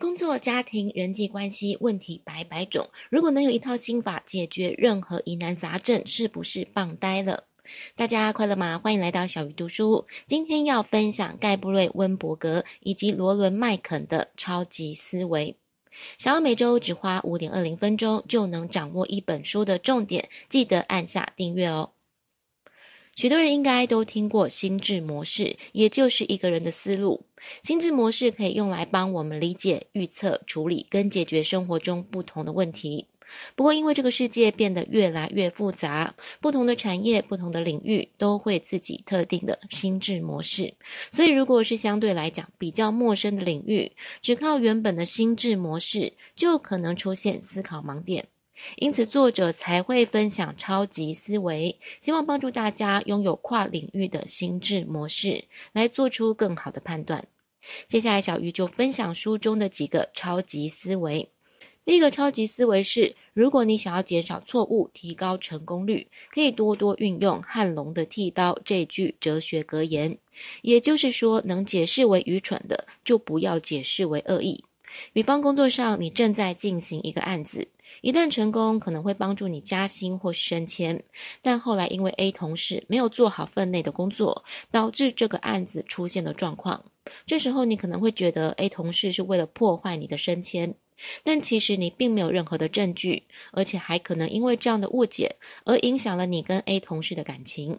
工作、家庭、人际关系问题百百种，如果能有一套心法解决任何疑难杂症，是不是棒呆了？大家快乐吗？欢迎来到小鱼读书。今天要分享盖布瑞·温伯格以及罗伦·麦肯的超级思维。想要每周只花五点二零分钟就能掌握一本书的重点，记得按下订阅哦。许多人应该都听过心智模式，也就是一个人的思路。心智模式可以用来帮我们理解、预测、处理跟解决生活中不同的问题。不过，因为这个世界变得越来越复杂，不同的产业、不同的领域都会自己特定的心智模式。所以，如果是相对来讲比较陌生的领域，只靠原本的心智模式，就可能出现思考盲点。因此，作者才会分享超级思维，希望帮助大家拥有跨领域的心智模式，来做出更好的判断。接下来，小鱼就分享书中的几个超级思维。第一个超级思维是：如果你想要减少错误、提高成功率，可以多多运用汉龙的剃刀这句哲学格言。也就是说，能解释为愚蠢的，就不要解释为恶意。比方，工作上你正在进行一个案子。一旦成功，可能会帮助你加薪或是升迁，但后来因为 A 同事没有做好分内的工作，导致这个案子出现了状况。这时候你可能会觉得 A 同事是为了破坏你的升迁，但其实你并没有任何的证据，而且还可能因为这样的误解而影响了你跟 A 同事的感情。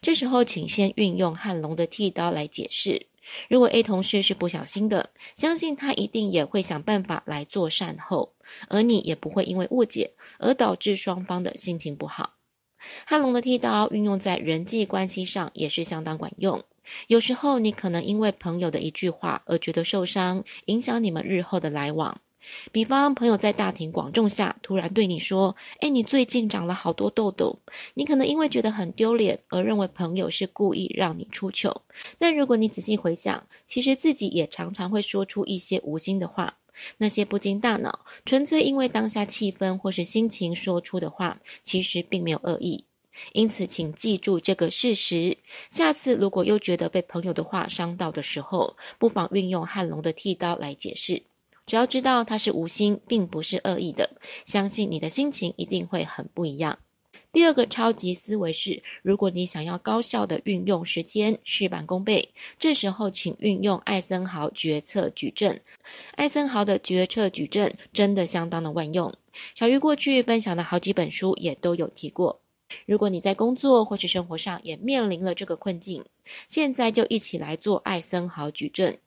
这时候，请先运用汉龙的剃刀来解释。如果 A 同事是不小心的，相信他一定也会想办法来做善后，而你也不会因为误解而导致双方的心情不好。汉龙的剃刀运用在人际关系上也是相当管用。有时候你可能因为朋友的一句话而觉得受伤，影响你们日后的来往。比方，朋友在大庭广众下突然对你说：“哎，你最近长了好多痘痘。”你可能因为觉得很丢脸而认为朋友是故意让你出糗。但如果你仔细回想，其实自己也常常会说出一些无心的话，那些不经大脑、纯粹因为当下气氛或是心情说出的话，其实并没有恶意。因此，请记住这个事实。下次如果又觉得被朋友的话伤到的时候，不妨运用汉龙的剃刀来解释。只要知道他是无心，并不是恶意的，相信你的心情一定会很不一样。第二个超级思维是：如果你想要高效地运用时间，事半功倍，这时候请运用艾森豪决策矩阵。艾森豪的决策矩阵真的相当的万用，小鱼过去分享的好几本书也都有提过。如果你在工作或是生活上也面临了这个困境，现在就一起来做艾森豪矩阵。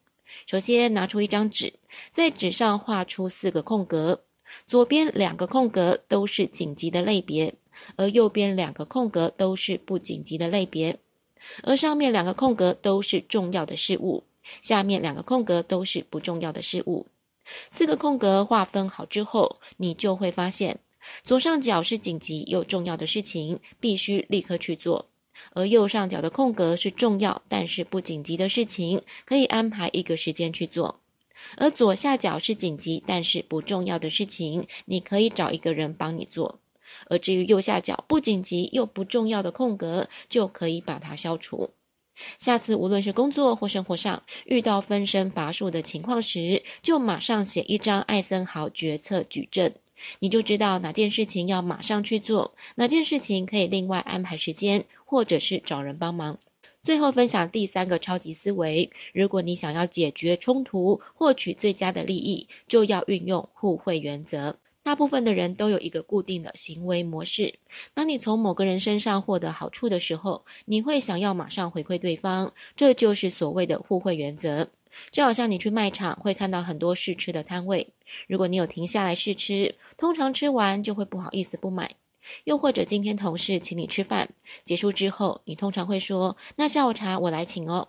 首先拿出一张纸，在纸上画出四个空格，左边两个空格都是紧急的类别，而右边两个空格都是不紧急的类别，而上面两个空格都是重要的事物，下面两个空格都是不重要的事物。四个空格划分好之后，你就会发现，左上角是紧急又重要的事情，必须立刻去做。而右上角的空格是重要但是不紧急的事情，可以安排一个时间去做；而左下角是紧急但是不重要的事情，你可以找一个人帮你做。而至于右下角不紧急又不重要的空格，就可以把它消除。下次无论是工作或生活上遇到分身乏术的情况时，就马上写一张艾森豪决策矩阵。你就知道哪件事情要马上去做，哪件事情可以另外安排时间，或者是找人帮忙。最后分享第三个超级思维：如果你想要解决冲突，获取最佳的利益，就要运用互惠原则。大部分的人都有一个固定的行为模式。当你从某个人身上获得好处的时候，你会想要马上回馈对方，这就是所谓的互惠原则。就好像你去卖场会看到很多试吃的摊位，如果你有停下来试吃，通常吃完就会不好意思不买。又或者今天同事请你吃饭，结束之后，你通常会说：“那下午茶我来请哦。”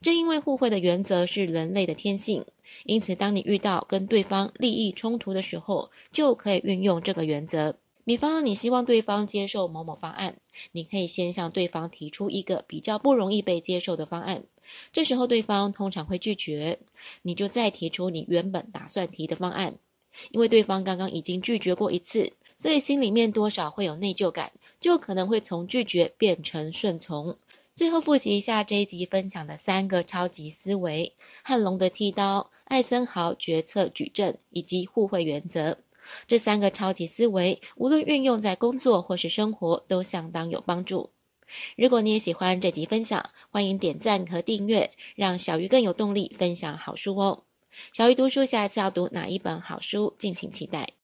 正因为互惠的原则是人类的天性，因此当你遇到跟对方利益冲突的时候，就可以运用这个原则。比方你希望对方接受某某方案，你可以先向对方提出一个比较不容易被接受的方案。这时候对方通常会拒绝，你就再提出你原本打算提的方案。因为对方刚刚已经拒绝过一次，所以心里面多少会有内疚感，就可能会从拒绝变成顺从。最后复习一下这一集分享的三个超级思维：汉龙的剃刀、艾森豪决策矩阵以及互惠原则。这三个超级思维，无论运用在工作或是生活，都相当有帮助。如果你也喜欢这集分享，欢迎点赞和订阅，让小鱼更有动力分享好书哦。小鱼读书，下一次要读哪一本好书？敬请期待。